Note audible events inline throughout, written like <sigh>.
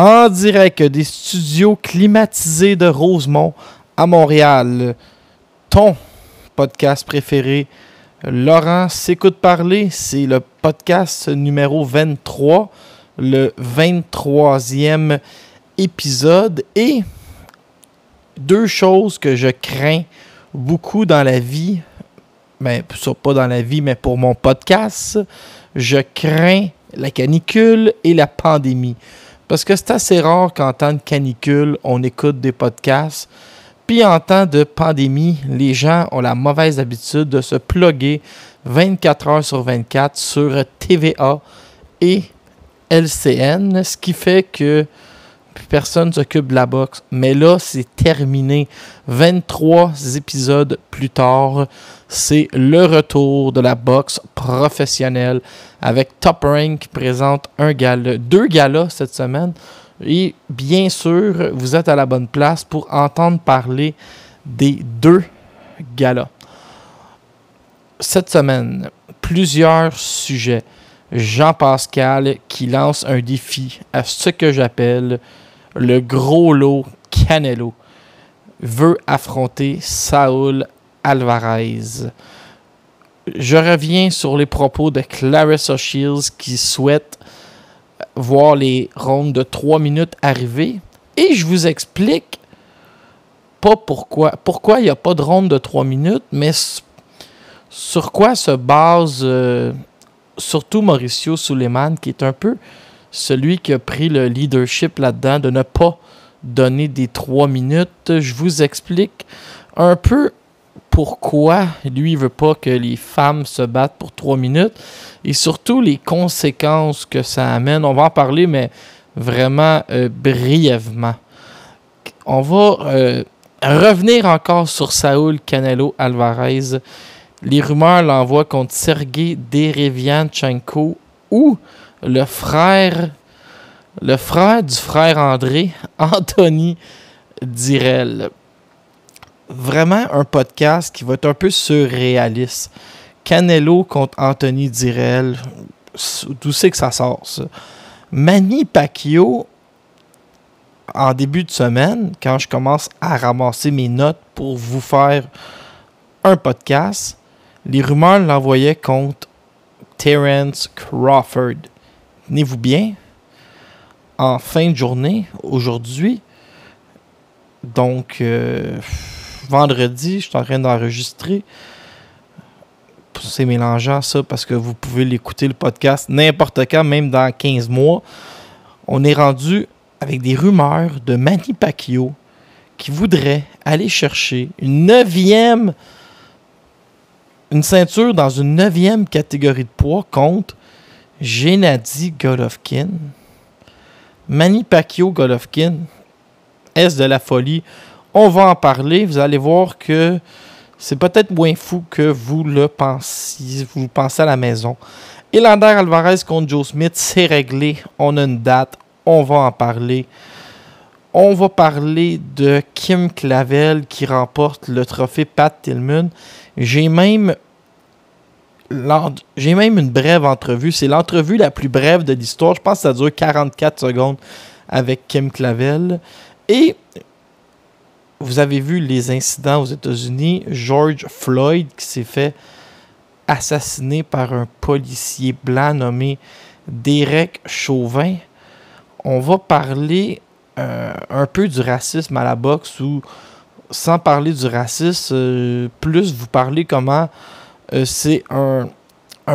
en direct des studios climatisés de Rosemont à Montréal. Ton podcast préféré, Laurent s'écoute parler, c'est le podcast numéro 23, le 23e épisode et deux choses que je crains beaucoup dans la vie, mais ben, pas dans la vie, mais pour mon podcast, je crains la canicule et la pandémie. Parce que c'est assez rare qu'en temps de canicule, on écoute des podcasts. Puis en temps de pandémie, les gens ont la mauvaise habitude de se plugger 24 heures sur 24 sur TVA et LCN, ce qui fait que personne ne s'occupe de la boxe. Mais là, c'est terminé. 23 épisodes plus tard, c'est le retour de la boxe professionnelle avec Top Rank qui présente un deux galas cette semaine. Et bien sûr, vous êtes à la bonne place pour entendre parler des deux galas. Cette semaine, plusieurs sujets. Jean-Pascal qui lance un défi à ce que j'appelle le gros lot Canelo veut affronter Saul Alvarez. Je reviens sur les propos de Clarissa Shields qui souhaite voir les rondes de 3 minutes arriver. Et je vous explique pas pourquoi. Pourquoi il n'y a pas de ronde de 3 minutes, mais sur quoi se base euh, surtout Mauricio Suleiman, qui est un peu celui qui a pris le leadership là-dedans, de ne pas donner des trois minutes. Je vous explique un peu pourquoi lui, veut pas que les femmes se battent pour trois minutes et surtout les conséquences que ça amène. On va en parler, mais vraiment euh, brièvement. On va euh, revenir encore sur Saul Canelo Alvarez. Les rumeurs l'envoient contre Sergei Derevianchenko ou le frère, le frère du frère André, <laughs> Anthony Direl. Vraiment un podcast qui va être un peu surréaliste. Canelo contre Anthony Direl. D'où c'est que ça sort, ça? Manny Pacquiao, en début de semaine, quand je commence à ramasser mes notes pour vous faire un podcast, les rumeurs l'envoyaient contre Terence Crawford tenez-vous bien, en fin de journée, aujourd'hui, donc euh, vendredi, je suis en train d'enregistrer. C'est mélangeant ça parce que vous pouvez l'écouter le podcast n'importe quand, même dans 15 mois. On est rendu avec des rumeurs de Manny Pacquiao qui voudrait aller chercher une neuvième une ceinture dans une neuvième catégorie de poids contre Gennady Golovkin. Manny Pacquiao Golovkin. Est-ce de la folie? On va en parler. Vous allez voir que c'est peut-être moins fou que vous le vous pensez à la maison. Elander Alvarez contre Joe Smith, c'est réglé. On a une date. On va en parler. On va parler de Kim Clavel qui remporte le trophée Pat Tillman. J'ai même j'ai même une brève entrevue. C'est l'entrevue la plus brève de l'histoire. Je pense que ça dure 44 secondes avec Kim Clavel. Et vous avez vu les incidents aux États-Unis? George Floyd qui s'est fait assassiner par un policier blanc nommé Derek Chauvin. On va parler euh, un peu du racisme à la boxe ou sans parler du racisme, euh, plus vous parler comment euh, c'est un,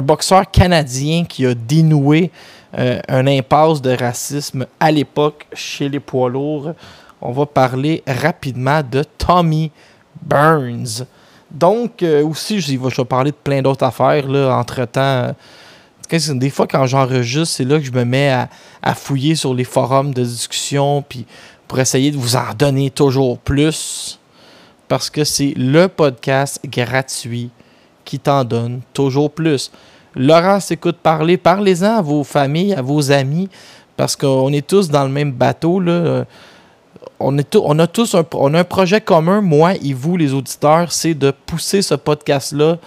boxeur canadien qui a dénoué un impasse de racisme à l'époque chez les poids lourds. On va parler rapidement de Tommy Burns. Donc, euh, aussi, je, vais parler de plein d'autres affaires entre-temps. Des fois, quand j'enregistre, c'est là que je me mets à, fouiller sur les forums de discussion puis pour essayer de vous en donner toujours plus. Parce que c'est le podcast gratuit qui t'en donne toujours plus. Laurent s'écoute parler, parlez-en à vos familles, à vos amis, parce qu'on est tous dans le même bateau. Là. On, est on a tous un, on a un projet commun, moi et vous, les auditeurs, c'est de pousser ce podcast-là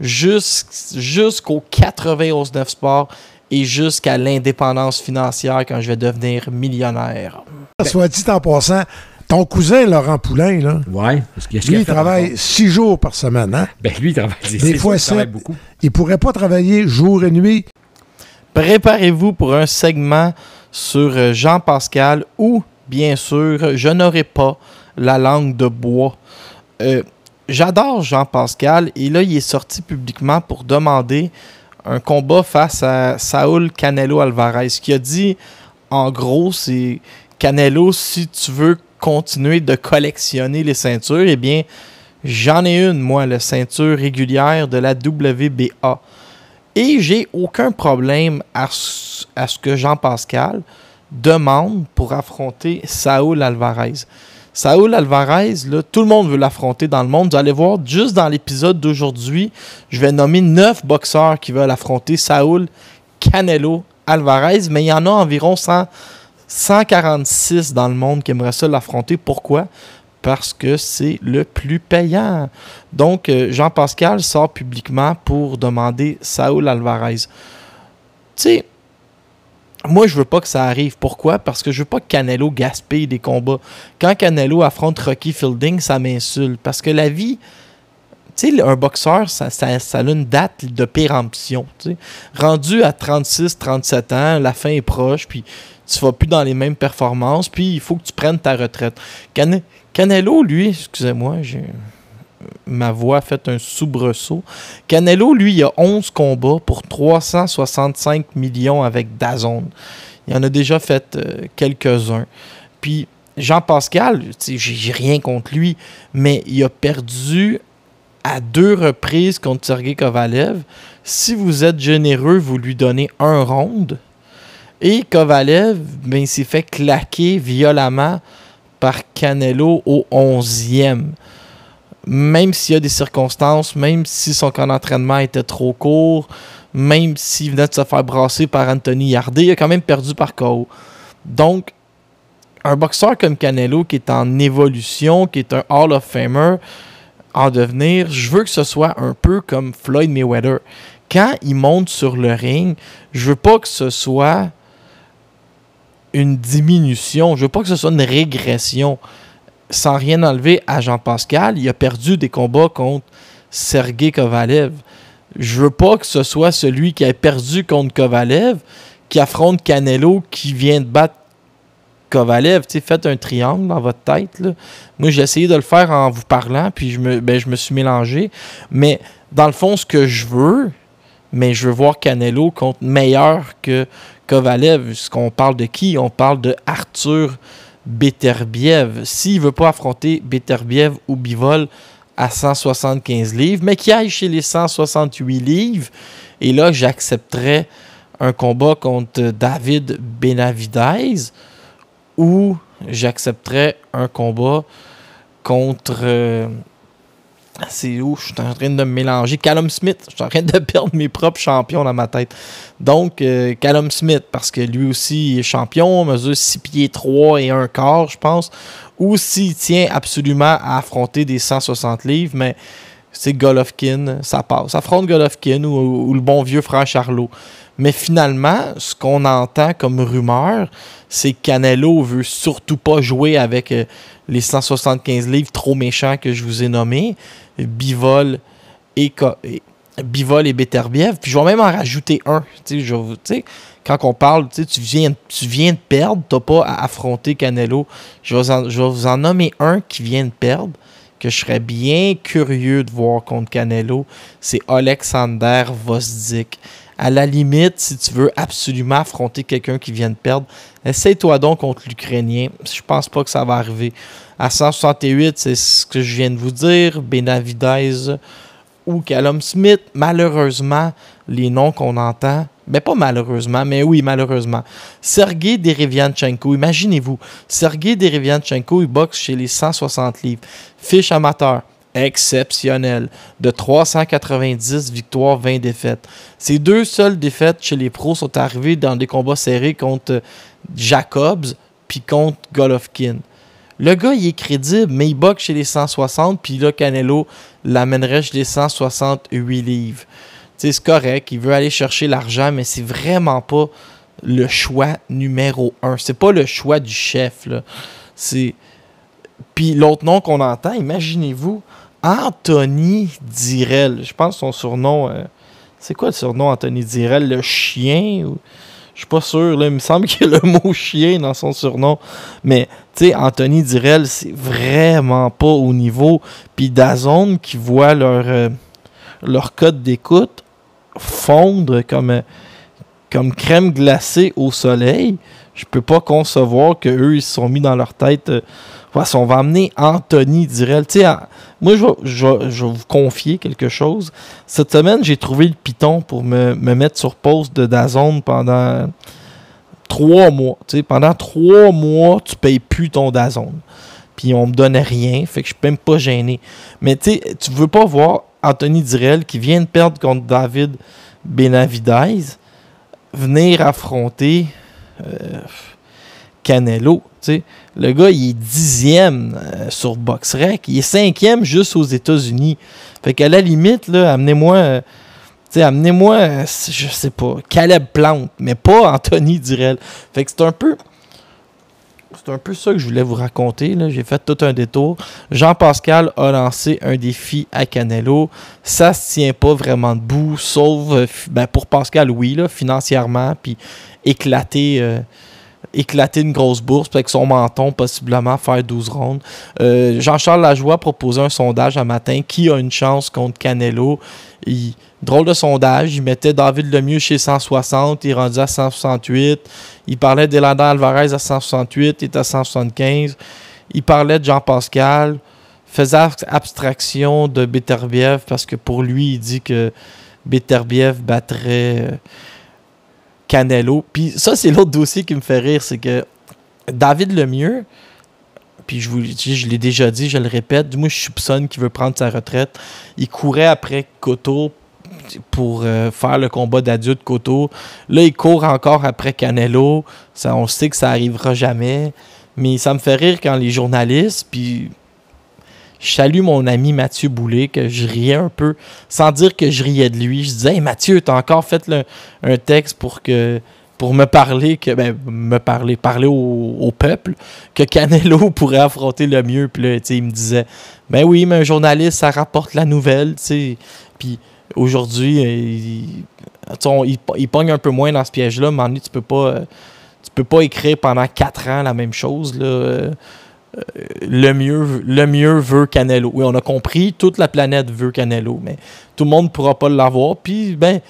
jusqu'au 91.9 Sport et jusqu'à l'indépendance financière quand je vais devenir millionnaire. Soit dit en passant, ton cousin Laurent Poulain, là, Ouais, parce qu'il lui, il travaille six jours par semaine. Hein? Ben lui, il travaille, Des c'est fois travaille sept. beaucoup. Il pourrait pas travailler jour et nuit? Préparez-vous pour un segment sur euh, Jean-Pascal où, bien sûr, je n'aurai pas la langue de bois. Euh, J'adore Jean-Pascal et là, il est sorti publiquement pour demander un combat face à Saul Canelo Alvarez. Ce qu'il a dit, en gros, c'est Canelo, si tu veux continuer de collectionner les ceintures, eh bien, j'en ai une, moi, la ceinture régulière de la WBA. Et j'ai aucun problème à, ce- à ce que Jean-Pascal demande pour affronter Saul Alvarez. Saul Alvarez, tout le monde veut l'affronter dans le monde. Vous allez voir, juste dans l'épisode d'aujourd'hui, je vais nommer neuf boxeurs qui veulent affronter Saul Canelo Alvarez, mais il y en a environ 100 146 dans le monde qui aimeraient ça l'affronter. Pourquoi? Parce que c'est le plus payant. Donc, euh, Jean-Pascal sort publiquement pour demander Saul Alvarez. Tu moi, je veux pas que ça arrive. Pourquoi? Parce que je veux pas que Canelo gaspille des combats. Quand Canelo affronte Rocky Fielding, ça m'insulte. Parce que la vie, tu sais, un boxeur, ça, ça, a une date de péremption. tu sais. Rendu à 36, 37 ans, la fin est proche, puis tu vas plus dans les mêmes performances, puis il faut que tu prennes ta retraite. Cane- Canelo, lui, excusez-moi, j'ai ma voix a fait un soubresaut. Canelo, lui, il a 11 combats pour 365 millions avec Dazone. Il en a déjà fait euh, quelques-uns. Puis Jean-Pascal, j'ai rien contre lui, mais il a perdu à deux reprises contre Sergei Kovalev. Si vous êtes généreux, vous lui donnez un round. Et Kovalev, ben, s'est fait claquer violemment par Canelo au 11e. Même s'il y a des circonstances, même si son camp d'entraînement était trop court, même s'il venait de se faire brasser par Anthony Yardet, il a quand même perdu par KO. Donc, un boxeur comme Canelo qui est en évolution, qui est un Hall of Famer en devenir, je veux que ce soit un peu comme Floyd Mayweather. Quand il monte sur le ring, je veux pas que ce soit une diminution, je veux pas que ce soit une régression. Sans rien enlever à Jean-Pascal, il a perdu des combats contre Sergei Kovalev. Je veux pas que ce soit celui qui a perdu contre Kovalev qui affronte Canelo qui vient de battre Kovalev. Faites un triangle dans votre tête. là. Moi, j'ai essayé de le faire en vous parlant, puis je me, ben, je me suis mélangé. Mais dans le fond, ce que je veux, mais je veux voir Canelo contre meilleur que Kovalev. Ce parle de qui? On parle de Arthur Beterbiev. S'il veut pas affronter Beterbiev ou Bivol à 175 livres, mais qui aille chez les 168 livres, et là, j'accepterais un combat contre David Benavidez ou j'accepterais un combat contre. euh, c'est où? Je suis en train de me mélanger. Callum Smith, je suis en train de <laughs> perdre mes propres champions dans ma tête. Donc, euh, Callum Smith, parce que lui aussi est champion, mesure 6 pieds 3 et un quart, je pense. Ou s'il tient absolument à affronter des 160 livres, mais c'est Golovkin, ça passe. Affronte Golovkin ou, ou le bon vieux frère Charlot. Mais finalement, ce qu'on entend comme rumeur, c'est que Canelo veut surtout pas jouer avec euh, les 175 livres trop méchants que je vous ai nommés, Bivol et, et- Bivol et Beterbiev. Puis je vais même en rajouter un. Quand on parle, tu viens, de perdre, t'as pas à affronter Canelo. Je vais, en- je vais vous en nommer un qui vient de perdre, que je serais bien curieux de voir contre Canelo. C'est Alexander Vosdik. À la limite, si tu veux absolument affronter quelqu'un qui vient de perdre, essaye-toi donc contre l'Ukrainien. Je pense pas que ça va arriver. À 168, c'est ce que je viens de vous dire. Benavidez ou Callum Smith. Malheureusement, les noms qu'on entend, mais pas malheureusement, mais oui, malheureusement. Sergei Derevianchenko, imaginez-vous, Sergei Derevianchenko, il boxe chez les 160 livres. Fiche amateur, exceptionnel, de 390 victoires, 20 défaites. Ces deux seules défaites chez les pros sont arrivées dans des combats serrés contre Jacobs puis contre Golovkin. Le gars, il est crédible, mais il boxe chez les 160, puis là, Canelo l'amènerait chez les 168 livres. c'est correct, il veut aller chercher l'argent, mais c'est vraiment pas le choix numéro un. C'est pas le choix du chef. C'est. Puis l'autre nom qu'on entend, imaginez-vous, Anthony Direl. Je pense son surnom. Euh, c'est quoi le surnom Anthony Direl? Le chien. Je suis pas sûr. Là, il me semble qu'il y a le mot chien dans son surnom. Mais, tu sais, Anthony Direl, c'est vraiment pas au niveau. Puis Dazone qui voit leur, euh, leur code d'écoute fondre comme, comme crème glacée au soleil. Je peux pas concevoir qu'eux, ils se sont mis dans leur tête. Euh, on va amener Anthony Direl. Sais, moi, je vais, vous confier quelque chose. Cette semaine, j'ai trouvé le piton pour me, mettre sur pause de Dazone pendant trois mois. Pendant trois mois, tu payes plus ton Dazone. Puis on me donnait rien, fait que je suis même pas gêné. Mais tu sais, tu veux pas voir Anthony Direl, qui vient de perdre contre David Benavidez, venir affronter euh, Canelo. Le gars, il est dixième euh, sur BoxRec. Il est cinquième juste aux États-Unis. Fait qu'à la limite, là, amenez-moi. Euh, amenez-moi, je sais pas, Caleb Plante, mais pas <laughs> Anthony Direl. Fait que c'est un peu c'est un peu ça que je voulais vous raconter. J'ai fait tout un détour. Jean-Pascal a lancé un défi à Canelo. Ça se tient pas vraiment debout, sauf euh, ben, pour Pascal, oui, financièrement, puis éclater. Euh, éclater une grosse bourse, avec son menton, possiblement faire 12 rondes. Euh, Jean-Charles Lajoie proposait un sondage un matin. Qui a une chance contre Canelo? drôle de sondage. Il mettait David Lemieux chez 160, il rendu à 168. Il parlait d'Elander Alvarez à 168, il est à 175. Il parlait de Jean-Pascal, faisait abstraction de Beterbiev parce que pour lui, il dit que Beterbiev battrait euh, Canelo. Puis ça, c'est l'autre dossier qui me fait rire, c'est que David Lemieux, puis je vous je l'ai déjà dit, je le répète, moi je soupçonne qu'il veut prendre sa retraite. Il courait après Cotto pour euh, faire le combat d'adieu de Cotto. Là, il court encore après Canelo. Ça, on sait que ça arrivera jamais. Mais ça me fait rire quand les journalistes, puis je salue mon ami Mathieu Boulet, que je riais un peu, sans dire que je riais de lui. Je disais, hey Mathieu, t'as encore fait un texte pour que pour me parler, que ben, me parler, parler au, peuple, que Canelo <laughs> pourrait affronter le mieux. Puis là, il me disait, ben oui, mais un journaliste, ça rapporte la nouvelle, tu. Puis aujourd'hui, euh, il, pogne un peu moins dans ce piège-là, mais tu peux pas. Tu peux pas écrire pendant quatre ans la même chose. Là. Le mieux, le mieux veut Canelo. Oui, on a compris, toute la planète veut Canelo, mais tout le monde ne pourra pas l'avoir. Puis, ben,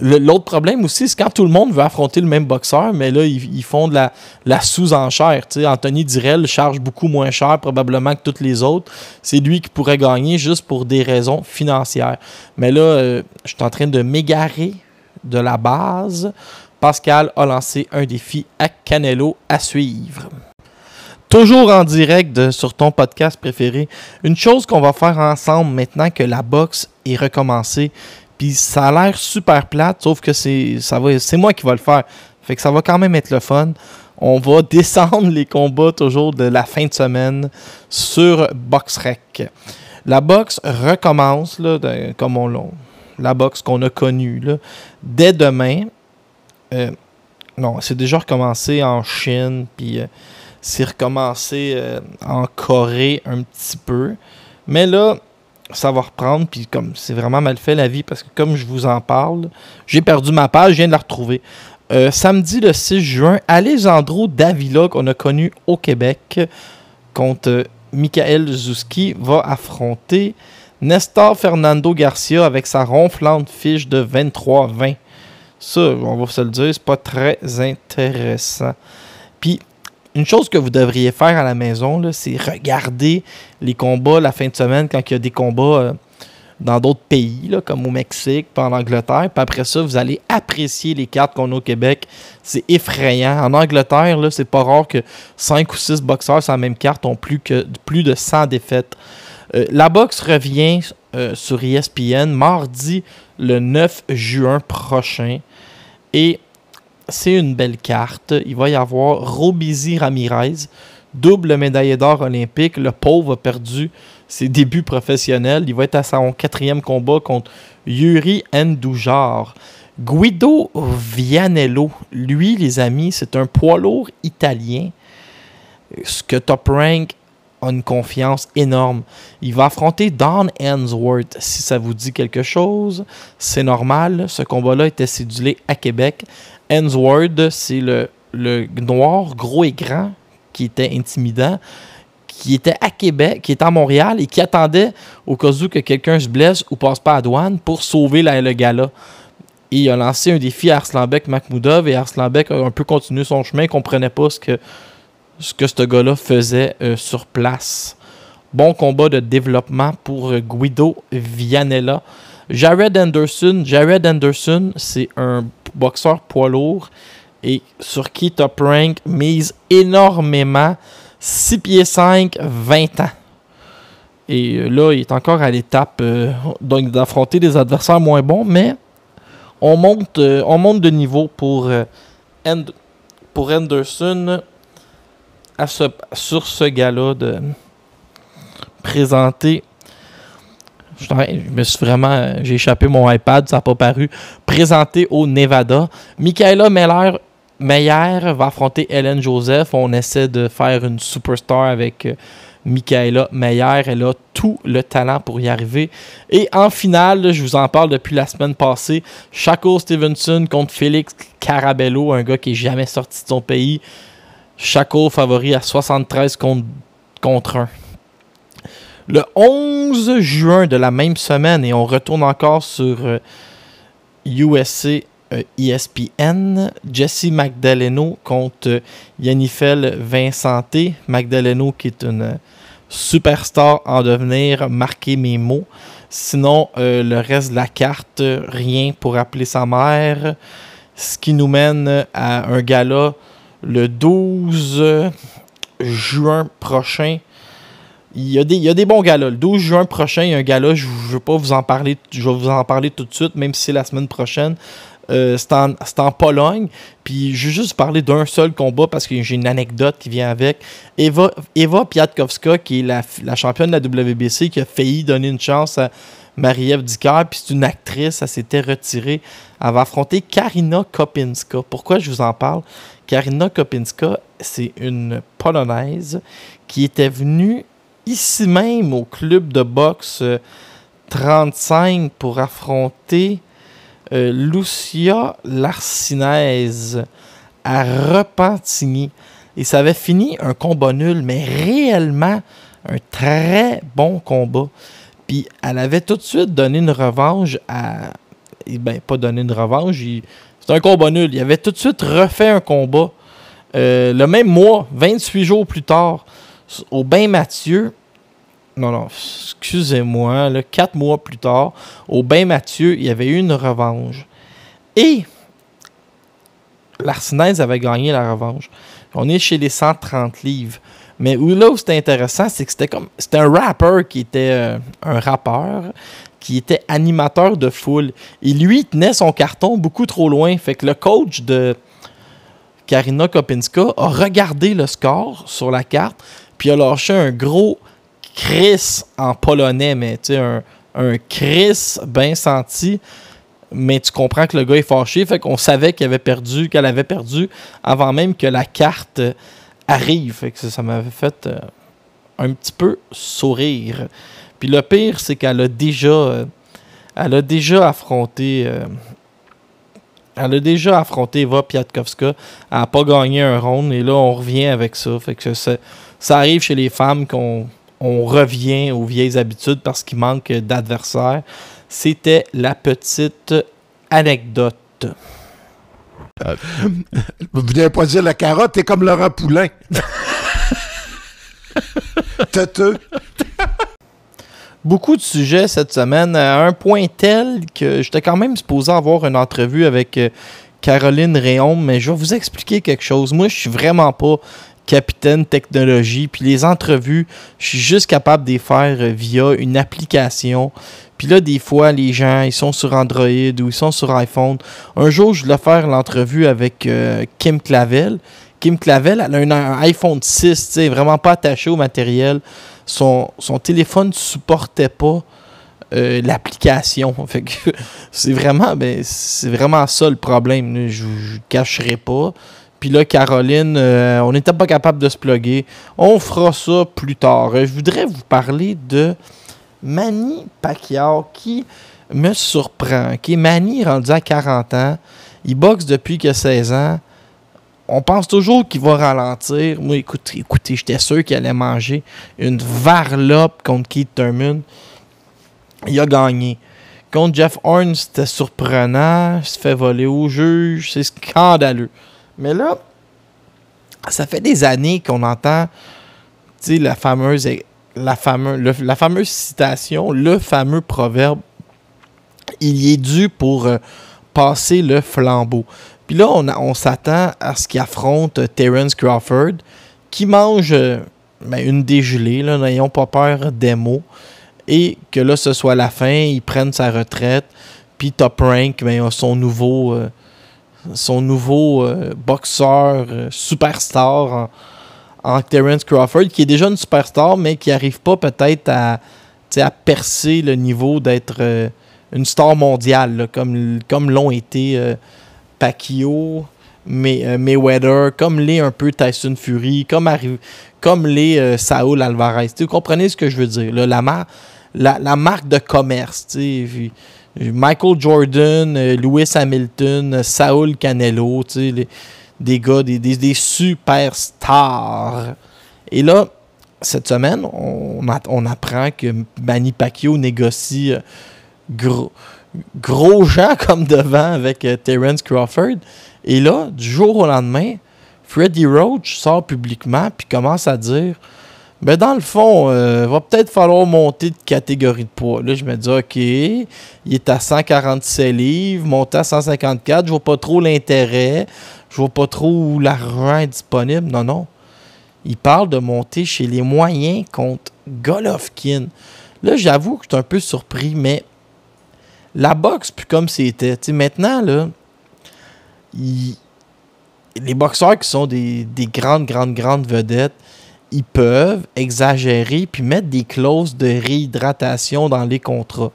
l'autre problème aussi, c'est quand tout le monde veut affronter le même boxeur, mais là, ils, font de la, la sous-enchère. Anthony Direl charge beaucoup moins cher probablement que tous les autres. C'est lui qui pourrait gagner juste pour des raisons financières. Mais là, euh, je suis en train de m'égarer de la base. Pascal a lancé un défi à Canelo à suivre toujours en direct sur ton podcast préféré. Une chose qu'on va faire ensemble maintenant que la boxe est recommencée, puis ça a l'air super plate, sauf que c'est moi qui va le faire. Fait que ça va quand même être le fun. On va <laughs> descendre les combats toujours de la fin de semaine sur BoxRec. La boxe recommence là, comme on l'a la boxe qu'on a connue là, dès demain. Euh, non, c'est déjà recommencé en Chine puis euh, c'est recommencé euh, en Corée un petit peu. Mais là, ça va reprendre. Puis comme c'est vraiment mal fait la vie, parce que comme je vous en parle, j'ai perdu ma page, je viens de la retrouver. Euh, samedi le 6 juin, Alejandro Davila, qu'on a connu au Québec, contre Michael Zuski, va affronter Nestor Fernando Garcia avec sa ronflante fiche de 23-20. Ça, on va se le dire, c'est pas très intéressant. Puis une chose que vous devriez faire à la maison, c'est regarder les combats la fin de semaine quand il y a des combats euh, dans d'autres pays, comme au Mexique, pas en Angleterre. Puis après ça, vous allez apprécier les cartes qu'on a au Québec. C'est effrayant. En Angleterre, c'est pas rare que 5 ou 6 boxeurs sur la même carte ont plus, que, plus de 100 défaites. Euh, la boxe revient euh, sur ESPN mardi le 9 juin prochain. Et c'est une belle carte. Il va y avoir Robizi Ramirez, double médaillé d'or olympique. Le pauvre a perdu ses débuts professionnels. Il va être à son quatrième combat contre Yuri Ndujar. Guido Vianello, lui, les amis, c'est un poids lourd italien. Ce que Top Rank une confiance énorme. Il va affronter Don Hensworth. Si ça vous dit quelque chose, c'est normal. Ce combat-là était cédulé à Québec. Hensworth, c'est le, noir, gros et grand, qui était intimidant qui était à Québec, qui était à Montréal et qui attendait au cas où que quelqu'un se blesse ou passe pas à douane pour sauver la, le gala. Il a lancé un défi à Arslanbek Makhmoudov et Arslanbek a un peu continué son chemin, comprenait pas ce que ce que ce gars-là faisait euh, sur place. Bon combat de développement pour euh, Guido Vianella. Jared Anderson, Jared Anderson, c'est un boxeur poids lourd et sur qui Top Rank mise énormément 6 pieds 5, 20 ans. Et euh, là, il est encore à l'étape d'affronter des adversaires moins bons, mais on monte, on monte de niveau pour Anderson à ce, sur ce gars-là de présenter. Je, me suis vraiment. J'ai échappé mon iPad, ça n'a pas paru. Présenté au Nevada. Michaela Meyer va affronter Hélène Joseph. On essaie de faire une superstar avec euh, Michaela Meyer. Elle a tout le talent pour y arriver. Et en finale, je vous en parle depuis la semaine passée, Chaco Stevenson contre Félix Carabello, un gars qui n'est jamais sorti de son pays. Chaco favori à 73 contre, contre 1. Le 11 juin de la même semaine, et on retourne encore sur USC euh, ESPN, Jesse Magdaleno contre Yannifel Vincenté. Magdaleno qui est une superstar en devenir, marquez mes mots. Sinon, euh, le reste de la carte, rien pour appeler sa mère. Ce qui nous mène à un gala le 12 juin prochain. Il y, a des, il y a. Le 12 juin prochain, il y a un gala. Je ne veux pas vous en parler. Je vais vous en parler tout de suite, même si la semaine prochaine. Euh, c'est en, Pologne. Puis je vais juste parler d'un seul combat parce que j'ai une anecdote qui vient avec. Eva, Eva Piatkowska, qui est la, championne de la WBC, qui a failli donner une chance à Marie-Ève Dicker. Puis c'est une actrice, elle s'était retirée. Elle va affronter Karina Kopinska. Pourquoi je vous en parle? Karina Kopinska, c'est une Polonaise qui était venue ici même au club de boxe 35 pour affronter euh, Lucia Larcinaise à Repentigny. Et ça avait fini un combat nul, mais réellement un très bon combat. Puis elle avait tout de suite donné une revanche à. Eh ben, pas donné une revanche. C'est un combat nul. Il avait tout de suite refait un combat. Euh, le même mois, 28 jours plus tard, au Bain Mathieu, non, non, excusez-moi, quatre mois plus tard, au Bain Mathieu, il y avait eu une revanche. Et l'Arsinaise avait gagné la revanche. On est chez les 130 livres. Mais où là où c'était intéressant, c'est que c'était comme. C'était un rappeur qui était euh, un rappeur, qui était animateur de foule. Et lui, tenait son carton beaucoup trop loin. Fait que le coach de Karina Kopinska a regardé le score sur la carte, puis a lâché un gros Chris en polonais, mais tu sais, un, un Chris bien senti. Mais tu comprends que le gars est fâché. Fait qu'on savait qu'elle avait perdu, qu'elle avait perdu avant même que la carte arrive. Fait que ça, m'avait fait euh, un petit peu sourire. Puis le pire, c'est qu'elle a déjà. Euh, elle a déjà affronté. Euh, elle a déjà affronté Eva Piatkowska. Elle n'a pas gagné un round. Et là, on revient avec ça. Fait que ça, ça arrive chez les femmes qu'on on revient aux vieilles habitudes parce qu'il manque d'adversaires. C'était la petite anecdote. Euh, vous venez pas dire la carotte, t'es comme Laurent Poulain. <laughs> Têteux. Beaucoup de sujets cette semaine, à un point tel que j'étais quand même supposé avoir une entrevue avec euh, Caroline Réon, mais je vais vous expliquer quelque chose. Moi, je suis vraiment pas capitaine technologie. Puis les entrevues, je suis juste capable de les faire euh, via une application. Puis là, des fois, les gens, ils sont sur Android ou ils sont sur iPhone. Un jour, je voulais faire l'entrevue avec euh, Kim Clavel. Kim Clavel, elle a un, iPhone 6, tu sais, vraiment pas attaché au matériel. Son, téléphone ne supportait pas euh, l'application. <laughs> C'est vraiment, ben, vraiment ça le problème. Je ne cacherai pas. Puis là, Caroline, euh, on n'était pas capable de se plugger. On fera ça plus tard. Je voudrais vous parler de Manny Pacquiao qui me surprend. Qui est Manny rendu à 40 ans. Il boxe depuis que 16 ans. On pense toujours qu'il va ralentir. Moi, écoutez, écoutez j'étais sûr qu'il allait manger une varlope contre Keith Thurman il a gagné. Contre Jeff Horn, c'était surprenant. Il se fait voler au juge. C'est scandaleux. Mais là, ça fait des années qu'on entend la fameuse citation, le fameux proverbe il y est dû pour euh, passer le flambeau. Puis là, on, s'attend à ce qu'il affronte Terence Crawford, qui mange euh, ben, une dégelée, n'ayons pas peur des mots et que là, ce soit la fin, il prenne sa retraite, puis Top Rank, ben, son nouveau, euh, son nouveau euh, boxeur euh, superstar en, Terence Crawford, qui est déjà une superstar, mais qui n'arrive pas peut-être à, percer le niveau d'être une star mondiale, comme l'ont été Pacquiao, Mayweather, comme l'est un peu Tyson Fury, comme, comme l'est Saul Alvarez. vous comprenez ce que je veux dire? La, marque de commerce. Michael Jordan, euh, Lewis Hamilton, Saul Canelo, des gars, des, des, superstars. Et là, cette semaine, on, on apprend que Manny Pacquiao négocie euh, gros, gros gens comme devant avec euh, Terence Crawford. Et là, du jour au lendemain, Freddie Roach sort publiquement puis commence à dire mais dans le fond, euh, va peut-être falloir monter de catégorie de poids. Là, je me dis, OK, il est à 147 livres, monter à 154, je vois pas trop l'intérêt, je vois pas trop l'argent disponible. Non, non. Il parle de monter chez les moyens contre Golovkin. Là, j'avoue que je suis un peu surpris, mais la boxe, plus comme c'était. Maintenant, là, les boxeurs qui sont des, des grandes, grandes, grandes vedettes, ils peuvent exagérer puis mettre des clauses de réhydratation dans les contrats.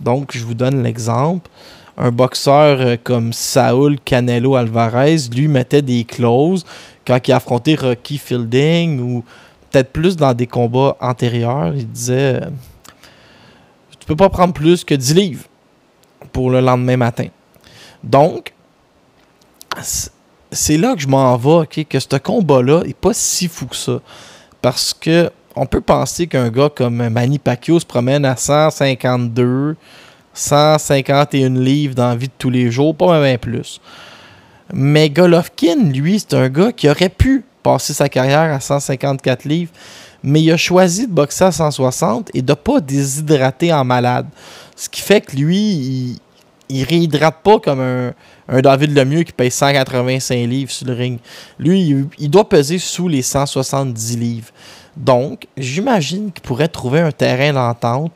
Donc, je vous donne l'exemple. Un boxeur euh, comme Saul Canelo Alvarez, lui, mettait des clauses quand il affrontait Rocky Fielding ou peut-être plus dans des combats antérieurs. Il disait euh, Tu peux pas prendre plus que 10 livres pour le lendemain matin. Donc, c'est là que je m'en vais, que ce combat-là n'est pas si fou que ça. Parce que on peut penser qu'un gars comme Manny Pacquiao se promène à 152, 151 livres dans la vie de tous les jours, pas même plus. Mais Golovkin, lui, c'est un gars qui aurait pu passer sa carrière à 154 livres, mais il a choisi de boxer à 160 et de ne pas déshydrater en malade. Ce qui fait que lui, il, il réhydrate pas comme un, un David Lemieux qui paye 185 livres sur le ring. Lui, il, doit peser sous les 170 livres. Donc, j'imagine qu'il pourrait trouver un terrain d'entente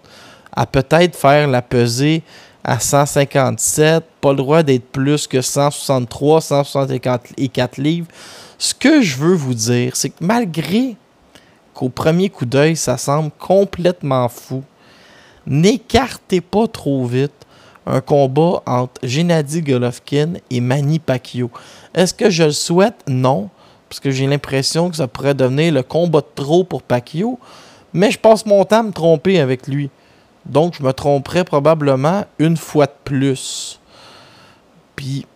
à peut-être faire la pesée à 157, pas le droit d'être plus que 163, 164 livres. Ce que je veux vous dire, c'est que malgré qu'au premier coup d'œil, ça semble complètement fou, n'écartez pas trop vite un combat entre Gennady Golovkin et Manny Pacquiao. Est-ce que je le souhaite? Non, parce que j'ai l'impression que ça pourrait devenir le combat de trop pour Pacquiao, mais je passe mon temps à me tromper avec lui. Donc, je me tromperais probablement une fois de plus. Puis,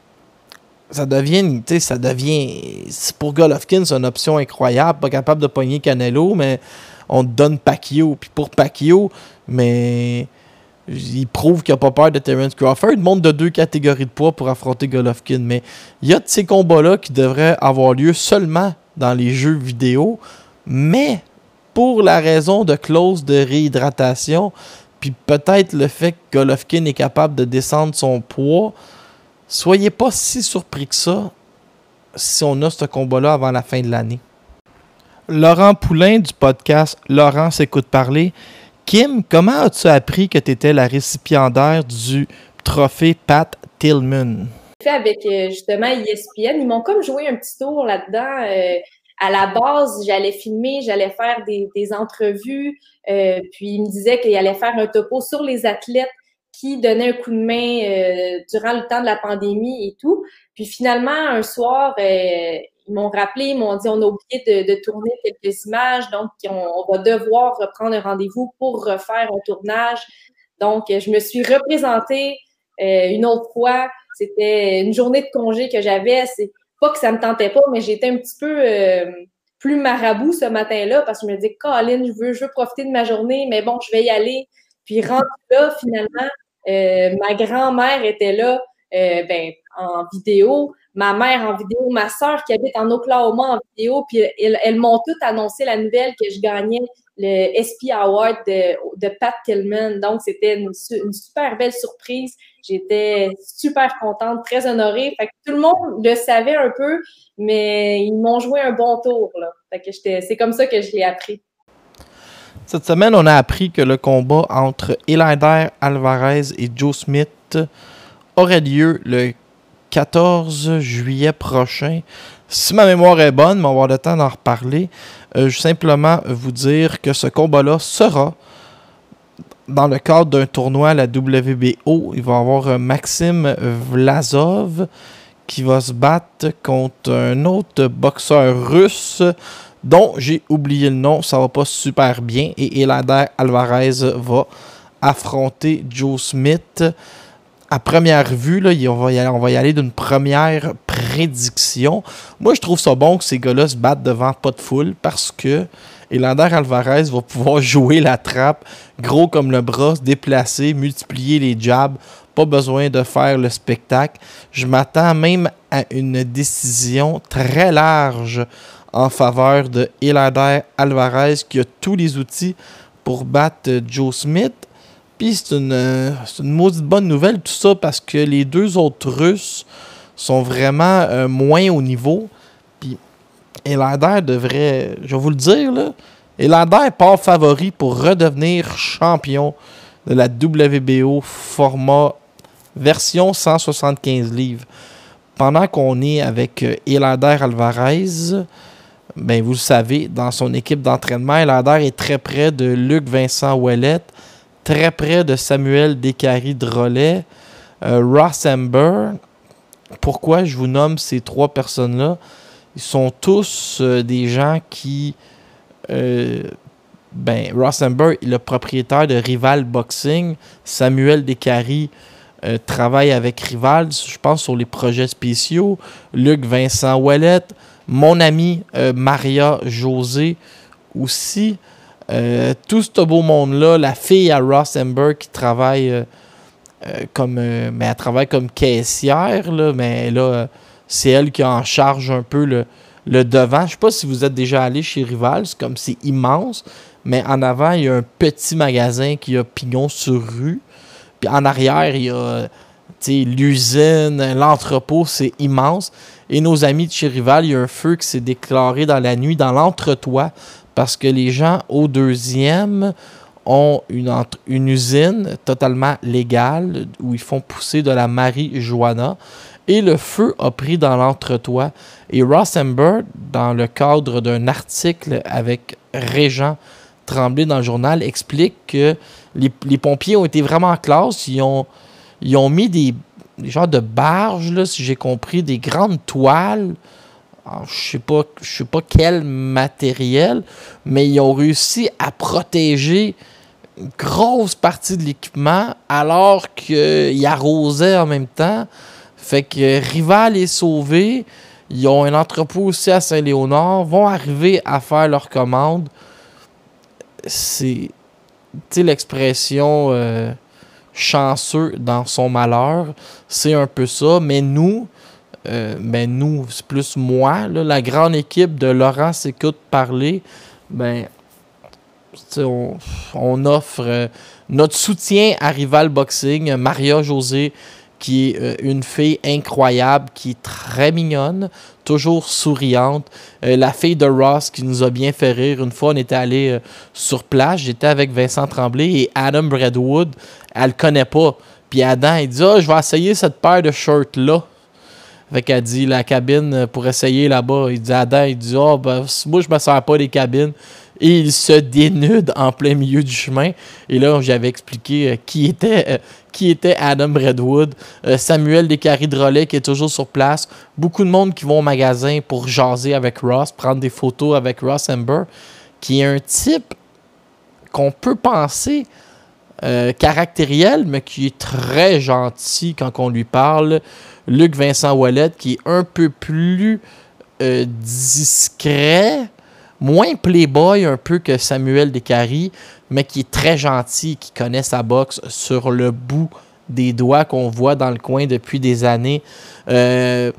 ça devient, tu sais, ça devient. Pour Golovkin, c'est une option incroyable, pas capable de pogner Canelo, mais on te donne Pacquiao. Puis pour Pacquiao, mais il prouve qu'il n'a pas peur de Terence Crawford. Il monte de deux catégories de poids pour affronter Golovkin. Mais il y a ces combats-là qui devraient avoir lieu seulement dans les jeux vidéo. Mais pour la raison de clause de réhydratation, puis peut-être le fait que Golovkin est capable de descendre son poids, soyez pas si surpris que ça si on a ce combat-là avant la fin de l'année. Laurent Poulain du podcast Laurent s'écoute parler Kim, comment as-tu appris que tu étais la récipiendaire du trophée Pat Tillman? Fait avec euh, justement ESPN, ils m'ont comme joué un petit tour là-dedans. Euh, à la base, j'allais filmer, j'allais faire des, des entrevues, euh, puis il me disait qu'il allait faire un topo sur les athlètes qui donnaient un coup de main durant le temps de la pandémie et tout. Puis finalement, un soir, ils m'ont rappelé, ils m'ont dit on a oublié de, de tourner quelques images, donc on, va devoir reprendre un rendez-vous pour refaire un tournage. Donc, je me suis représentée une autre fois. C'était une journée de congé que j'avais. C'est pas que ça me tentait pas, mais j'étais un petit peu euh, plus marabout ce matin-là parce que je me disais, Colin, je veux, je veux profiter de ma journée, mais bon, je vais y aller. Puis rendu là, finalement, euh, ma grand-mère était là, euh, ben, en vidéo, ma mère en vidéo, ma soeur qui habite en Oklahoma en vidéo, puis elles, m'ont toutes annoncé la nouvelle que je gagnais le SP Award de, de Pat Tillman. Donc, c'était une, super belle surprise. J'étais super contente, très honorée. Tout le monde le savait un peu, mais ils m'ont joué un bon tour. C'est comme ça que je l'ai appris. Cette semaine, on a appris que le combat entre Elander Alvarez et Joe Smith aurait lieu le 14 juillet prochain. Si ma mémoire est bonne, mais on va avoir le temps d'en reparler. Euh, je vais simplement vous dire que ce combat-là sera dans le cadre d'un tournoi à la WBO, il va y avoir euh, Maxime Vlasov qui va se battre contre un autre boxeur russe dont j'ai oublié le nom, ça va pas super bien. Et Elader Alvarez va affronter Joe Smith. À première vue, là, on, va y aller, aller d'une première prédiction. Moi, je trouve ça bon que ces gars-là se battent devant pas de foule parce que et Lander Alvarez va pouvoir <laughs> jouer la trappe, gros comme le bras, se déplacer, multiplier les jabs. Pas besoin de faire le spectacle. Je m'attends même à une décision très large en faveur de Elander Alvarez qui a tous les outils pour battre Joe Smith. Puis c'est une, une maudite bonne nouvelle tout ça parce que les deux autres Russes sont vraiment euh, moins au niveau. Elander devrait, je vais vous le dire, là, Elander part favori pour redevenir champion de la WBO format version 175 livres. Pendant qu'on est avec euh, Elander Alvarez, ben vous le savez, dans son équipe d'entraînement, Elander est très près de Luc Vincent Ouellet, très près de Samuel Descaries Drolet, euh, Ross Amber. Pourquoi je vous nomme ces trois personnes-là? Ils sont tous euh, des gens qui. Euh, ben, Ross Amber est le propriétaire de Rival Boxing. Samuel Descaries euh, travaille avec Rival, je pense, sur les projets spéciaux. Luc Vincent Ouellet. Mon ami Maria José aussi. Tout ce beau monde-là, la fille à Ross Amber qui travaille comme. mais travaille comme caissière, là, mais là c'est elle qui en charge un peu le, devant. Je ne sais pas si vous êtes déjà allé chez Rival, c'est comme c'est immense, mais en avant, il y a un petit magasin qui a pignon sur rue. Puis en arrière, il y a l'usine, l'entrepôt, c'est immense. Et nos amis de chez Rival, il y a un feu qui s'est déclaré dans la nuit dans l'entretoit parce que les gens au deuxième ont une, usine totalement légale où ils font pousser de la marijuana et le feu a pris dans l'entretoit. Et Ross dans le cadre d'un article avec Régent Tremblay dans le journal, explique que les, pompiers ont été vraiment en classe. Ils ont, ils ont mis des, genres de barges, si j'ai compris, des grandes toiles. Je sais pas, je sais pas quel matériel, mais ils ont réussi à protéger une grosse partie de l'équipement alors qu'ils arrosaient en même temps. Fait que Rival est sauvé. Ils ont un entrepôt aussi à Saint-Léonard. Vont arriver à faire leur commande. C'est. Tu sais, l'expression euh, chanceux dans son malheur. C'est un peu ça. Mais nous, euh, ben nous, c'est plus moi, la grande équipe de Laurent s'écoute parler. Ben, on, offre euh, notre soutien à Rival Boxing, Maria José qui est euh, une fille incroyable, qui est très mignonne, toujours souriante. La fille de Ross qui nous a bien fait rire. Une fois, on était allé sur place, j'étais avec Vincent Tremblay et Adam Bradwood, elle le connaît pas. Puis Adam, il dit Ah, je vais essayer cette paire de shorts-là. Fait qu'elle dit la cabine euh, pour essayer là-bas. Il dit Adam, il dit oh, ben, moi, je me sers pas des cabines. Et il se dénude en plein milieu du chemin. Et là, j'avais expliqué euh, qui, était, euh, qui était Adam Redwood. Samuel Descaries de Relais qui est toujours sur place. Beaucoup de monde qui vont au magasin pour jaser avec Ross, prendre des photos avec Ross Amber, qui est un type qu'on peut penser caractériel, mais qui est très gentil quand on lui parle. Luc Vincent Wallet, qui est un peu plus euh, discret, moins playboy un peu que Samuel Descaries, mais qui est très gentil, qui connaît sa boxe sur le bout des doigts qu'on voit dans le coin depuis des années. Euh,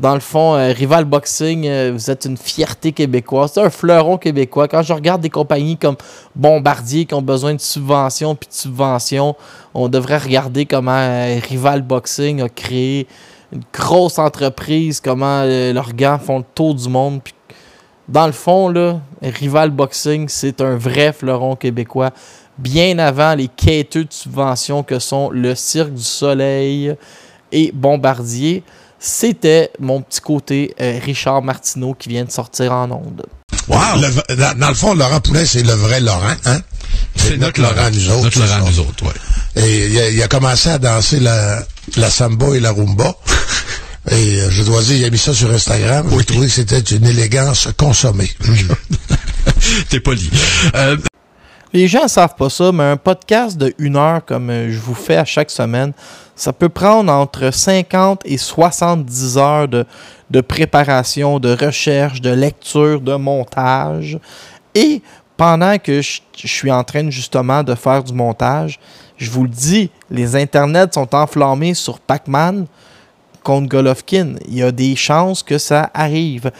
dans le fond, euh, Rival Boxing, euh, vous êtes une fierté québécoise. C'est un fleuron québécois. Quand je regarde des compagnies comme Bombardier qui ont besoin de subventions puis de subventions, on devrait regarder comment euh, Rival Boxing a créé une grosse entreprise, comment leurs gants font le tour du monde. dans le fond, là, Rival Boxing, c'est un vrai fleuron québécois. Bien avant les quêteux de subventions que sont le Cirque du Soleil et Bombardier. C'était mon petit côté euh, Richard Martineau qui vient de sortir en onde. Wow! dans, le fond, Laurent Poulin, c'est le vrai Laurent, hein? C'est notre, Laurent, nous autres. Notre Laurent, nous autres, oui. Et il a, commencé à danser la, la samba et la rumba. <laughs> Et euh, je dois dire, il a mis ça sur Instagram. Oui. J'ai trouvé que c'était une élégance consommée. <laughs> T'es poli. Euh, Les gens ne savent pas ça, mais un podcast de une heure comme je vous fais à chaque semaine, ça peut prendre entre 50 et 70 heures de, préparation, de recherche, de lecture, de montage. Et pendant que je, suis en train justement de faire du montage, je vous le dis, les internets sont enflammés sur Pac-Man contre Golovkin. Il y a des chances que ça arrive.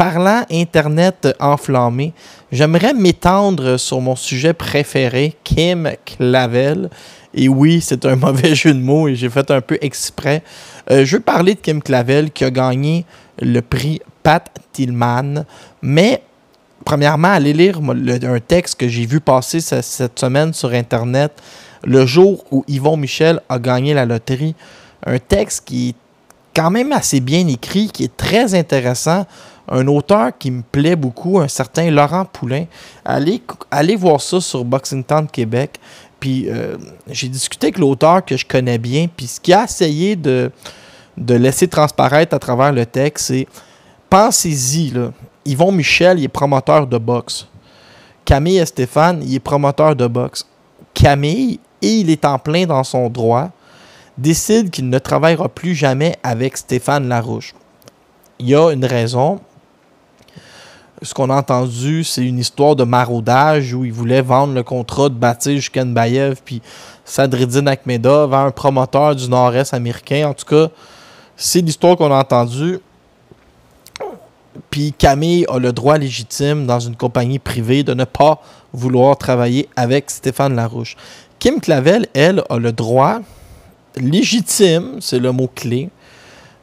Parlant Internet enflammé, j'aimerais m'étendre sur mon sujet préféré, Kim Clavel. Et oui, c'est un <laughs> mauvais jeu de mots et j'ai fait un peu exprès. Euh, je veux parler de Kim Clavel qui a gagné le prix Pat Tillman. Mais, premièrement, allez lire un texte que j'ai vu passer cette semaine sur Internet le jour où Yvon Michel a gagné la loterie. Un texte qui est quand même assez bien écrit, qui est très intéressant. Un auteur qui me plaît beaucoup, un certain Laurent Poulain. Allez, voir ça sur Boxing Town Québec. Puis euh, j'ai discuté avec l'auteur que je connais bien, puis ce qu'il a essayé de, de laisser transparaître à travers le texte, c'est pensez-y, là. Yvon Michel, il est promoteur de boxe. Camille et Stéphane, il est promoteur de boxe. Camille, et il est en plein dans son droit, décide qu'il ne travaillera plus jamais avec Stéphane Larouche. Il y a une raison, ce qu'on a entendu, c'est une histoire de maraudage où il voulait vendre le contrat de Baptiste Kenbayev puis Sadridine Akmeda vers un promoteur du nord-est américain. En tout cas, c'est l'histoire qu'on a entendue. Puis Camille a le droit légitime dans une compagnie privée de ne pas vouloir travailler avec Stéphane Larouche. Kim Clavel, elle, a le droit légitime, c'est le mot-clé,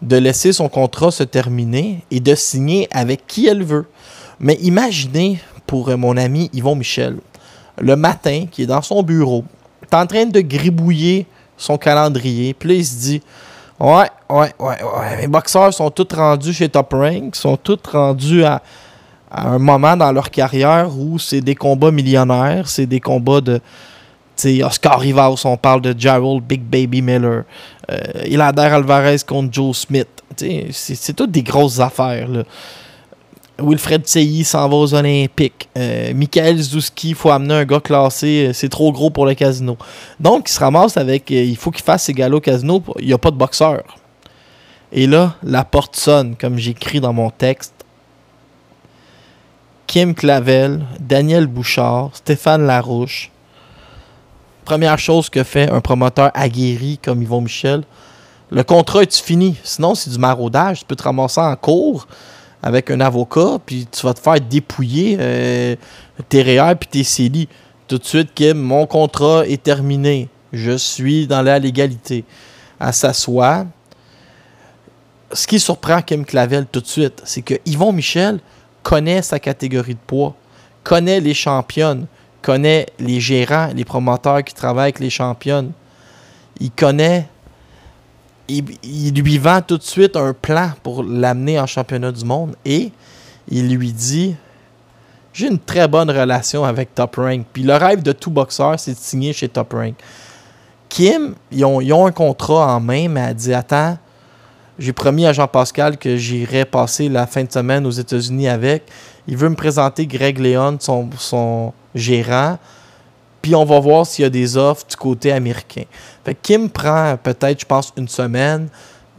de laisser son contrat se terminer et de signer avec qui elle veut. Mais imaginez pour euh, mon ami Yvon Michel, le matin, qui est dans son bureau, est en train de gribouiller son calendrier, puis là, il se dit Ouais, ouais, ouais, ouais, mes boxeurs sont tous rendus chez Top Rank, sont tous rendus à, un moment dans leur carrière où c'est des combats millionnaires, c'est des combats de. sais, Oscar Rivas, on parle de Gerald Big Baby Miller, euh, Alvarez contre Joe Smith. C'est toutes des grosses affaires. Là. Wilfred Tsei s'en va aux Olympiques. Euh, Michael Zouski, il faut amener un gars classé, euh, c'est trop gros pour le casino. Donc, il se ramasse avec, euh, il faut qu'il fasse ses galas au casino, il n'y a pas de boxeur. Et là, la porte sonne, comme j'écris dans mon texte. Kim Clavel, Daniel Bouchard, Stéphane Larouche. Première chose que fait un promoteur aguerri comme Yvon Michel, le contrat est fini? Sinon, c'est du maraudage. Tu peux te ramasser en cours avec un avocat, puis tu vas te faire dépouiller euh, tes REER puis tes CELI. Tout de suite, Kim, mon contrat est terminé. Je suis dans la légalité. À s'asseoir. Ce qui surprend Kim Clavel tout de suite, c'est que Yvon Michel connaît sa catégorie de poids, connaît les championnes, connaît les gérants, les promoteurs qui travaillent avec les championnes. Il connaît il, lui vend tout de suite un plan pour l'amener en championnat du monde et il lui dit J'ai une très bonne relation avec Top Rank. Puis le rêve de tout boxeur, c'est de signer chez Top Rank. Kim, ils ont, ils un contrat en main, mais elle dit Attends, j'ai promis à Jean-Pascal que j'irais passer la fin de semaine aux États-Unis avec. Il veut me présenter Greg Leon, son gérant. Puis on va voir s'il y a des offres du côté américain. Fait Kim prend peut-être, je pense, une semaine,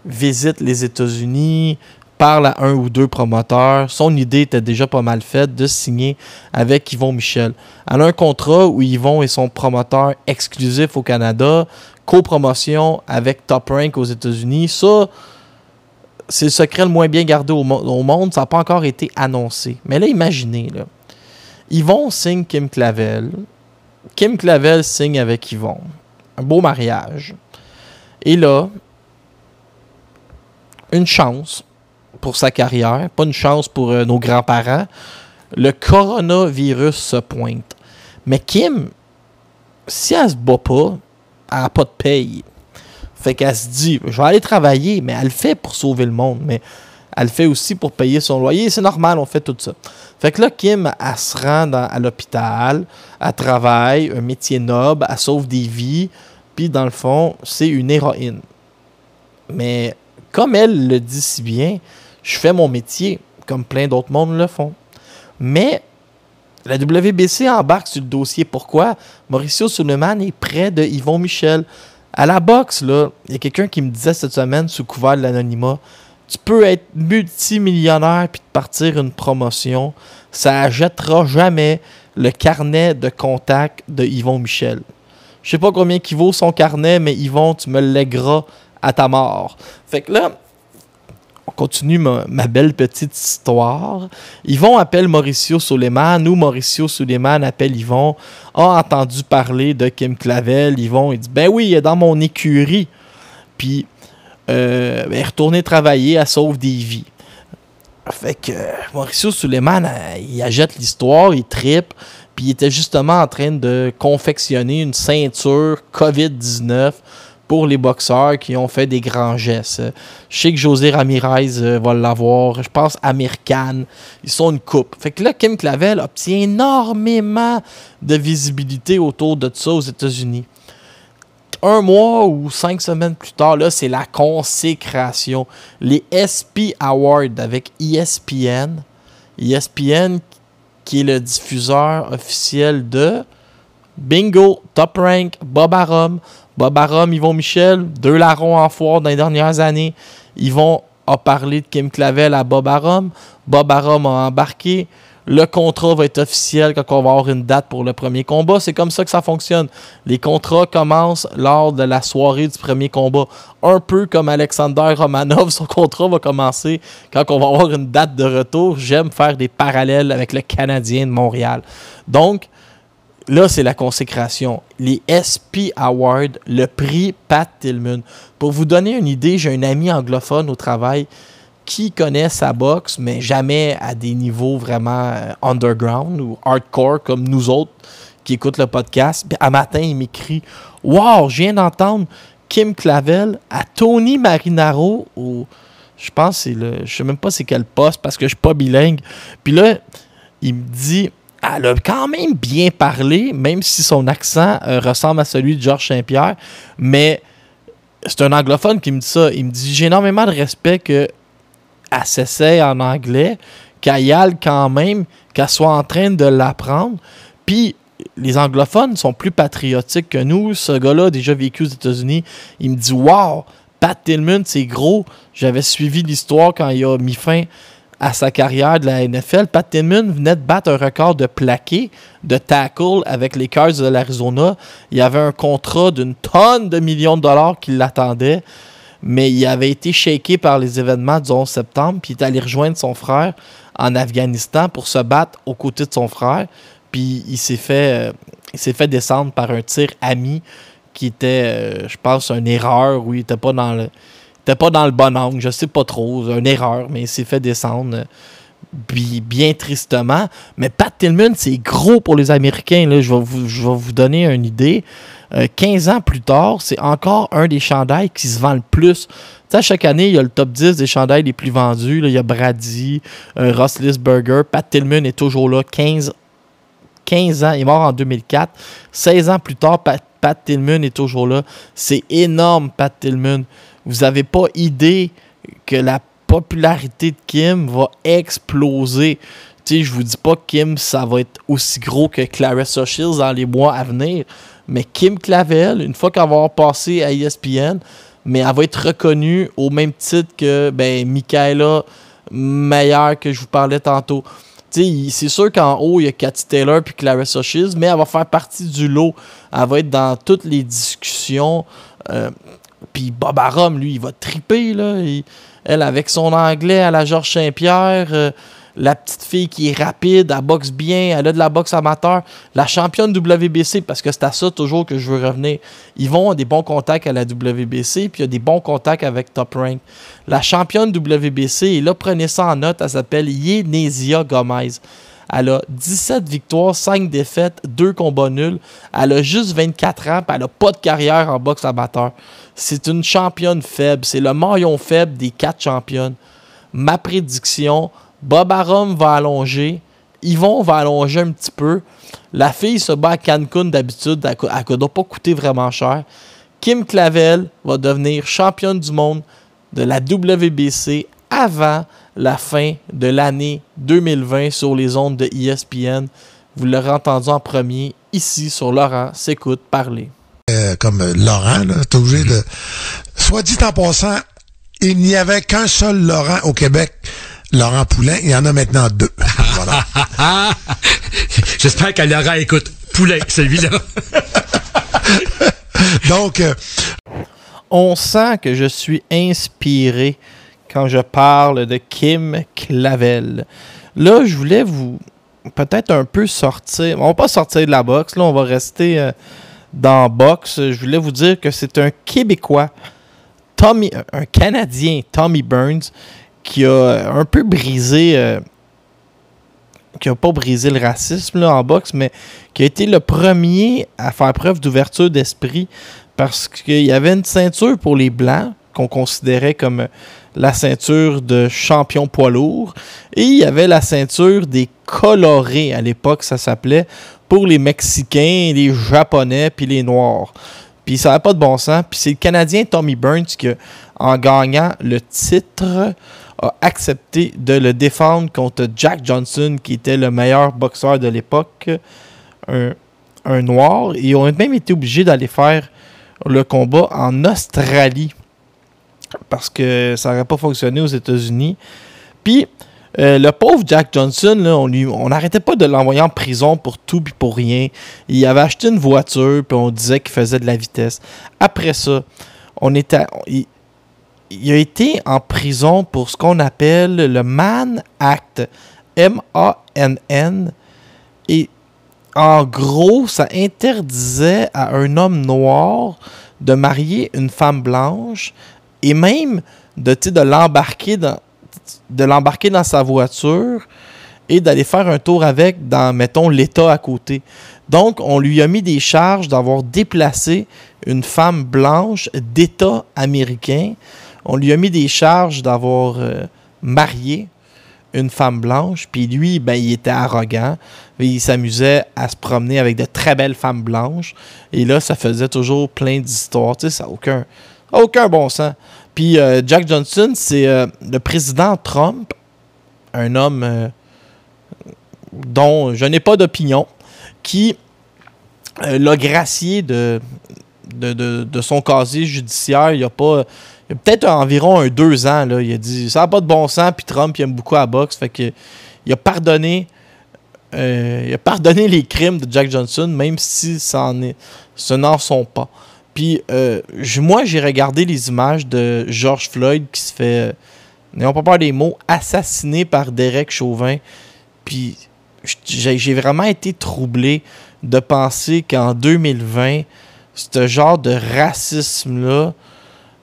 visite les États-Unis, parle à un ou deux promoteurs. Son idée était déjà pas mal faite de signer avec Yvon Michel. Elle a un contrat où Yvon est son promoteur exclusif au Canada, copromotion avec Top Rank aux États-Unis. Ça, c'est le secret le moins bien gardé au, monde. Ça n'a pas encore été annoncé. Mais là, imaginez. Yvon signe Kim Clavel. Kim Clavel signe avec Yvon. Un beau mariage. Et là, une chance pour sa carrière, pas une chance pour euh, nos grands-parents. Le coronavirus se pointe. Mais Kim, si elle se bat pas, elle n'a pas de paye. Fait qu'elle se dit, je vais aller travailler, mais elle le fait pour sauver le monde. Mais elle le fait aussi pour payer son loyer. C'est normal, on fait tout ça. Fait que là, Kim, elle se rend à l'hôpital, elle travaille, un métier noble, elle sauve des vies, puis dans le fond, c'est une héroïne. Mais comme elle le dit si bien, je fais mon métier, comme plein d'autres mondes le font. Mais la WBC embarque sur le dossier. Pourquoi? Mauricio Suleiman est près de Yvon Michel. À la boxe, là, il y a quelqu'un qui me disait cette semaine, sous couvert de l'anonymat, tu peux être multimillionnaire puis partir une promotion, ça achètera jamais le carnet de contact de Yvon Michel. Je sais pas combien qui vaut son carnet, mais Yvon, tu me le à ta mort. Fait que là, on continue ma, belle petite histoire. Yvon appelle Mauricio Suleiman, ou Mauricio Suleiman appelle Yvon, a entendu parler de Kim Clavel. Yvon, il dit Ben oui, il est dans mon écurie. Puis euh, ben, retourner travailler, elle sauve des vies. Fait que Mauricio Suleiman, euh, il achète l'histoire, il tripe, puis il était justement en train de confectionner une ceinture COVID-19 pour les boxeurs qui ont fait des grands gestes. Je sais que José Ramirez euh, va l'avoir. Je pense American. Ils sont une coupe. Fait que là, Kim Clavel obtient énormément de visibilité autour de ça aux États-Unis un mois ou cinq semaines plus tard, là, c'est la consécration. Les SP Awards avec ESPN. ESPN qui est le diffuseur officiel de Bingo, Top Rank, Bob Arum. Bob Arum, Yvon Michel, deux larrons en foire dans les dernières années. Yvon a parlé de Kim Clavel à Bob Arum. Bob Arum a embarqué le contrat va être officiel quand on va avoir une date pour le premier combat. C'est comme ça que ça fonctionne. Les contrats commencent lors de la soirée du premier combat. Un peu comme Alexander Romanov, <laughs> son contrat va commencer quand on va avoir une date de retour. J'aime faire des parallèles avec le Canadien de Montréal. Donc, là, c'est la consécration. Les SP Awards, le prix Pat Tillman. Pour vous donner une idée, j'ai un ami anglophone au travail qui connaît sa boxe, mais jamais à des niveaux vraiment euh, underground ou hardcore comme nous autres qui écoutent le podcast. Puis matin, il m'écrit Wow, je viens d'entendre Kim Clavel à Tony Marinaro ou je pense c'est le je sais même pas c'est quel poste parce que je suis pas bilingue. Puis là, il me dit elle a quand même bien parlé, même si son accent euh, ressemble à celui de Georges Saint-Pierre, mais c'est un anglophone qui me dit ça. Il me dit J'ai énormément de respect que s'essaye en anglais, qu'elle y aille quand même, qu'elle soit en train de l'apprendre. Puis les anglophones sont plus patriotiques que nous. Ce gars-là déjà vécu aux États-Unis. Il me dit Wow, Pat Tillman, c'est gros. J'avais suivi l'histoire quand il a mis fin à sa carrière de la NFL. Pat Tillman venait de battre un record de plaqué, de tackle avec les Cards de l'Arizona. Il y avait un contrat d'une tonne de millions de dollars qui l'attendait mais il avait été shaké par les événements du 11 septembre, puis il est allé rejoindre son frère en Afghanistan pour se battre aux côtés de son frère, puis il s'est fait, euh, descendre par un tir ami qui était, euh, je pense, une erreur, où il n'était pas dans le pas dans le bon angle, je sais pas trop, une erreur, mais il s'est fait descendre bien tristement. Mais Pat Tillman, c'est gros pour les Américains. Je vais vous donner une idée. 15 ans plus tard, c'est encore un des chandails qui se vend le plus. sais, chaque année, il y a le top 10 des chandails les plus vendus. Il y a Brady, Ross Lisberger, Pat Tillman est toujours là, 15, 15 ans, il est mort en 2004. 16 ans plus tard, Pat, Tillman est toujours là. C'est énorme, Pat Tillman. Vous n'avez pas idée que la popularité de Kim va exploser. Je je vous dis pas que Kim, ça va être aussi gros que Clarissa Shields dans les mois à venir. Mais Kim Clavel, une fois qu'elle va passé à ESPN, mais elle va être reconnue au même titre que ben, Michaela Meilleur que je vous parlais tantôt. C'est sûr qu'en haut, il y a Cathy Taylor puis Clarissa Shields, mais elle va faire partie du lot. Elle va être dans toutes les discussions. Euh, puis Bob Arum, lui, il va triper. Là. elle, avec son anglais à la Georges Saint-Pierre, euh, la petite fille qui est rapide, elle boxe bien, elle a de la boxe amateur, la championne WBC, parce que c'est à ça toujours que je veux revenir. Ils vont des bons contacts à la WBC, puis il y a des bons contacts avec Top Rank. La championne WBC, et là, prenez ça en note, elle s'appelle Yenesia Gomez. Elle a 17 victoires, 5 défaites, 2 combats nuls. Elle a juste 24 ans, puis elle n'a pas de carrière en boxe amateur. C'est une championne faible. C'est le maillon faible des 4 championnes. Ma prédiction, Bob Arum va allonger. Yvon va allonger un petit peu. La fille se bat à Cancun d'habitude. Elle ne doit pas coûter vraiment cher. Kim Clavel va devenir championne du monde de la WBC avant la fin de l'année 2020 sur les ondes de ESPN. Vous l'aurez entendu en premier ici sur Laurent s'écoute parler. Euh, comme Laurent, là, obligé de. Soit dit en passant, il n'y avait qu'un seul Laurent au Québec Laurent Poulain. Il y en a maintenant deux. <laughs> Voilà. <laughs> J'espère que Laurent écoute Poulain, celui-là. <laughs> Donc, euh, on sent que je suis inspiré quand je parle de Kim Clavel. Là, je voulais vous peut-être un peu sortir. On va pas sortir de la boxe, là, on va rester euh, dans la boxe. Je voulais vous dire que c'est un Québécois, Tommy, un Canadien, Tommy Burns, qui a un peu brisé. Euh, qui a pas brisé le racisme en boxe, mais qui a été le premier à faire preuve d'ouverture d'esprit parce qu'il y avait une ceinture pour les Blancs qu'on considérait comme la ceinture de champion poids lourd et il y avait la ceinture des colorés à l'époque, ça s'appelait, pour les Mexicains, les Japonais puis les Noirs. Puis ça n'avait pas de bon sens. Puis c'est le Canadien Tommy Burns qui, en gagnant le titre, a accepté de le défendre contre Jack Johnson, qui était le meilleur boxeur de l'époque, un, noir. Et ils ont même été obligés d'aller faire le combat en Australie parce que ça n'aurait pas fonctionné aux États-Unis. Puis, euh, le pauvre Jack Johnson, on n'arrêtait pas de l'envoyer en prison pour tout et pour rien. Il avait acheté une voiture, puis on disait qu'il faisait de la vitesse. Après ça, on était, a été en prison pour ce qu'on appelle le Mann Act. M-A-N-N. Et en gros, ça interdisait à un homme noir de marier une femme blanche et même de, de l'embarquer dans, de l'embarquer dans sa voiture et d'aller faire un tour avec dans, mettons, l'État à côté. Donc, on lui a mis des charges d'avoir déplacé une femme blanche d'État américain on lui a mis des charges d'avoir euh, marié une femme blanche, puis lui, ben, il était arrogant. Il s'amusait à se promener avec de très belles femmes blanches. Et là, ça faisait toujours plein d'histoires. Tu sais, ça n'a aucun, bon sens. Puis euh, Jack Johnson, c'est euh, le président Trump, un homme dont je n'ai pas d'opinion, qui l'a gracié de, son casier judiciaire. Il pas il a peut-être environ un deux ans, là, il a dit ça n'a pas de bon sens, puis Trump il aime beaucoup la boxe. Fait que il a pardonné. Euh, il a pardonné les crimes de Jack Johnson, même si est, ce n'en sont pas. Puis euh, moi, j'ai regardé les images de George Floyd qui se fait, euh, n'ayons pas peur des mots, assassiné par Derek Chauvin. Puis j'ai vraiment été troublé de penser qu'en 2020, ce genre de racisme-là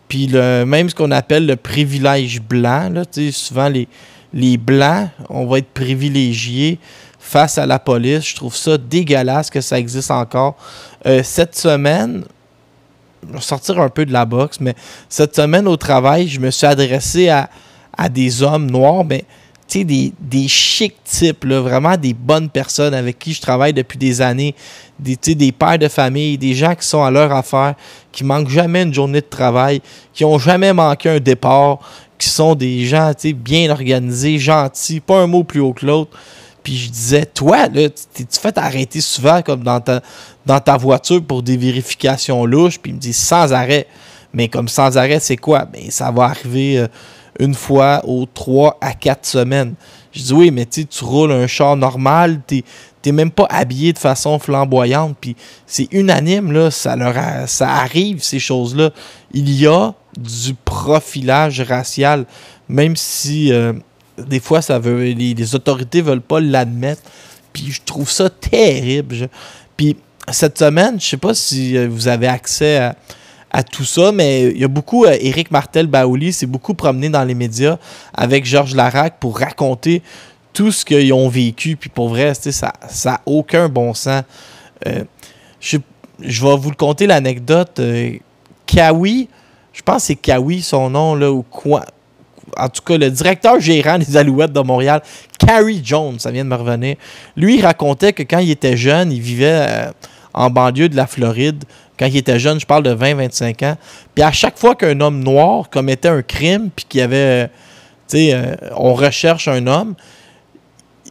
puis le, même ce qu'on appelle le privilège blanc, là, souvent les, les blancs, on va être privilégiés face à la police. Je trouve ça dégueulasse que ça existe encore. Euh, cette semaine, je vais sortir un peu de la boxe, mais cette semaine au travail, je me suis adressé à, à des hommes noirs, mais des, des chics types, vraiment des bonnes personnes avec qui je travaille depuis des années, des, des pères de famille, des gens qui sont à leur affaire, qui manquent jamais une journée de travail, qui ont jamais manqué un départ, qui sont des gens bien organisés, gentils, pas un mot plus haut que l'autre. Puis je disais, toi, là, tu fais arrêter souvent comme dans ta, dans ta voiture pour des vérifications louches. Puis il me dit sans arrêt. Mais comme sans arrêt, c'est quoi? Ben, ça va arriver euh, une fois aux trois à quatre semaines. Je dis oui, mais tu roules un char normal, tu n'es même pas habillé de façon flamboyante. Puis c'est unanime, là, ça, leur ça arrive, ces choses-là. Il y a du profilage racial, même si euh, des fois ça veut, les, autorités veulent pas l'admettre. Puis je trouve ça terrible. Puis cette semaine, je sais pas si euh, vous avez accès à, à tout ça, mais il y a beaucoup, euh, Éric Martel Baouli s'est beaucoup promené dans les médias avec Georges Larac pour raconter tout ce qu'ils ont vécu. Puis pour vrai, ça n'a aucun bon sens. Euh, je, vais vous le conter l'anecdote. Euh, Kawi, je pense que c'est Kawi son nom, là, ou quoi. En tout cas, le directeur gérant des Alouettes de Montréal, Carrie Jones, ça vient de me revenir. Lui, racontait que quand il était jeune, il vivait en banlieue de la Floride quand il était jeune, je parle de 20-25 ans. Puis à chaque fois qu'un homme noir commettait un crime, puis qu'il y avait, tu sais, euh, on recherche un homme,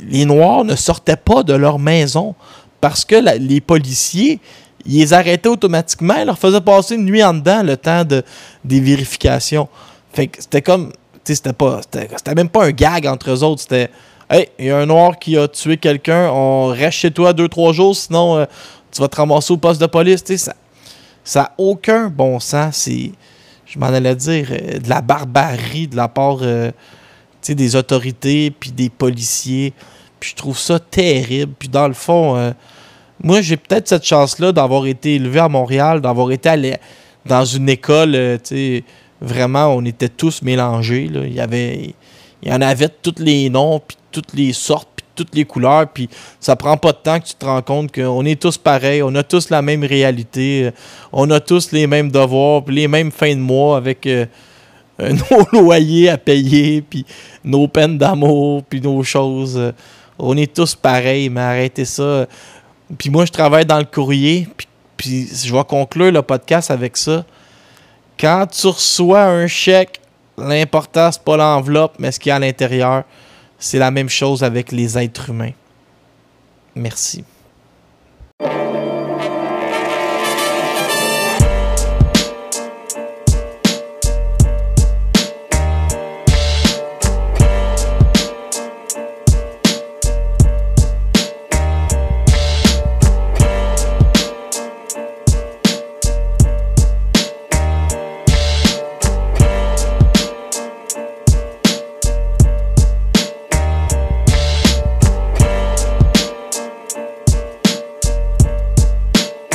les Noirs ne sortaient pas de leur maison parce que les policiers, ils les arrêtaient automatiquement, ils leur faisaient passer une nuit en dedans le temps de, des vérifications. Fait que c'était comme, tu sais, c'était pas, c'était même pas un gag entre eux autres, c'était, hey, il y a un Noir qui a tué quelqu'un, on reste chez toi deux, trois jours, sinon euh, tu vas te ramasser au poste de police, tu sais, ça ça n'a aucun bon sens. C'est, je m'en allais dire, euh, de la barbarie de la part euh, des autorités puis des policiers. Puis je trouve ça terrible. Puis dans le fond, euh, moi, j'ai peut-être cette chance-là d'avoir été élevé à Montréal, d'avoir été dans une école, vraiment, on était tous mélangés. Il, y avait, il y en avait tous les noms, puis toutes les sortes, toutes les couleurs, puis ça prend pas de temps que tu te rends compte qu'on est tous pareils, on a tous la même réalité, euh, on a tous les mêmes devoirs, les mêmes fins de mois avec euh, <laughs> nos loyers à payer, puis nos peines d'amour, puis nos choses. Euh, on est tous pareils, mais arrêtez ça. Puis moi, je travaille dans le courrier, puis, puis je vais conclure le podcast avec ça. Quand tu reçois un chèque, l'important, c'est pas l'enveloppe, mais ce qu'il y a à l'intérieur. C'est la même chose avec les êtres humains. Merci.